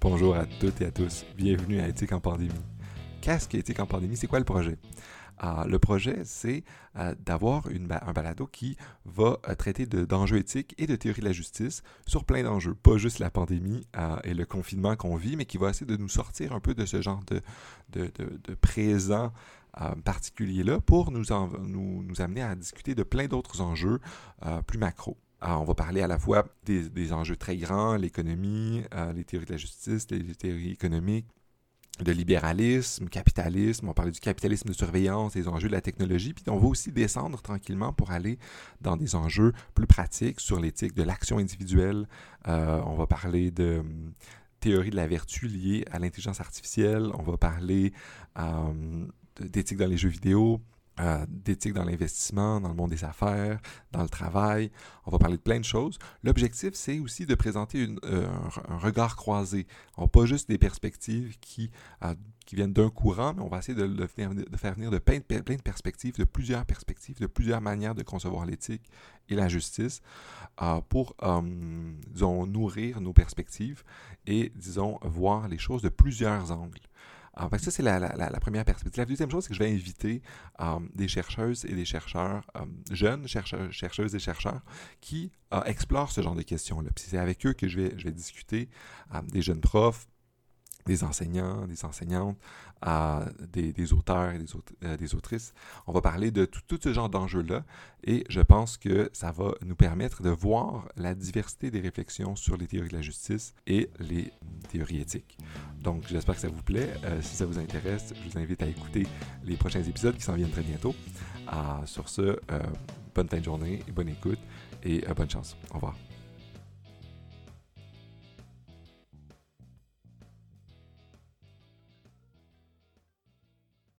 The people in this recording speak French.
Bonjour à toutes et à tous. Bienvenue à Éthique en pandémie. Qu'est-ce qu'Éthique en pandémie? C'est quoi le projet? Ah, le projet, c'est euh, d'avoir un balado qui va euh, traiter d'enjeux éthiques et de théorie de la justice sur plein d'enjeux, pas juste la pandémie euh, et le confinement qu'on vit, mais qui va essayer de nous sortir un peu de ce genre de, présent particulier-là pour nous, nous, nous, amener à discuter de plein d'autres enjeux plus macro. On va parler à la fois des, enjeux très grands, l'économie, les théories de la justice, les théories économiques, de libéralisme, capitalisme, on parlait du capitalisme de surveillance, des enjeux de la technologie, puis on va aussi descendre tranquillement pour aller dans des enjeux plus pratiques sur l'éthique de l'action individuelle. Euh, on va parler de hum, théorie de la vertu liée à l'intelligence artificielle, on va parler euh, d'éthique dans les jeux vidéo, euh, d'éthique dans l'investissement, dans le monde des affaires, dans le travail. On va parler de plein de choses. L'objectif, c'est aussi de présenter euh, un, regard croisé. On n'a pas juste des perspectives qui, euh, qui viennent d'un courant, mais on va essayer de, de, faire venir de plein, de plein, de perspectives, de plusieurs perspectives, de plusieurs manières de concevoir l'éthique et la justice pour, disons, nourrir nos perspectives et, disons, voir les choses de plusieurs angles. Ah, ça, c'est la, première perspective. La deuxième chose, c'est que je vais inviter euh, des chercheuses et des chercheurs, euh, jeunes chercheurs, chercheuses et chercheurs, qui euh, explorent ce genre de questions-là. Puis c'est avec eux que je vais, discuter, des jeunes profs, des enseignants, des enseignantes, des, auteurs et euh, des, autrices. On va parler de tout, ce genre d'enjeux-là et je pense que ça va nous permettre de voir la diversité des réflexions sur les théories de la justice et les théories éthiques. Donc j'espère que ça vous plaît. Euh, si ça vous intéresse, je vous invite à écouter les prochains épisodes qui s'en viennent très bientôt. sur ce, euh, bonne fin de journée bonne écoute et bonne chance. Au revoir.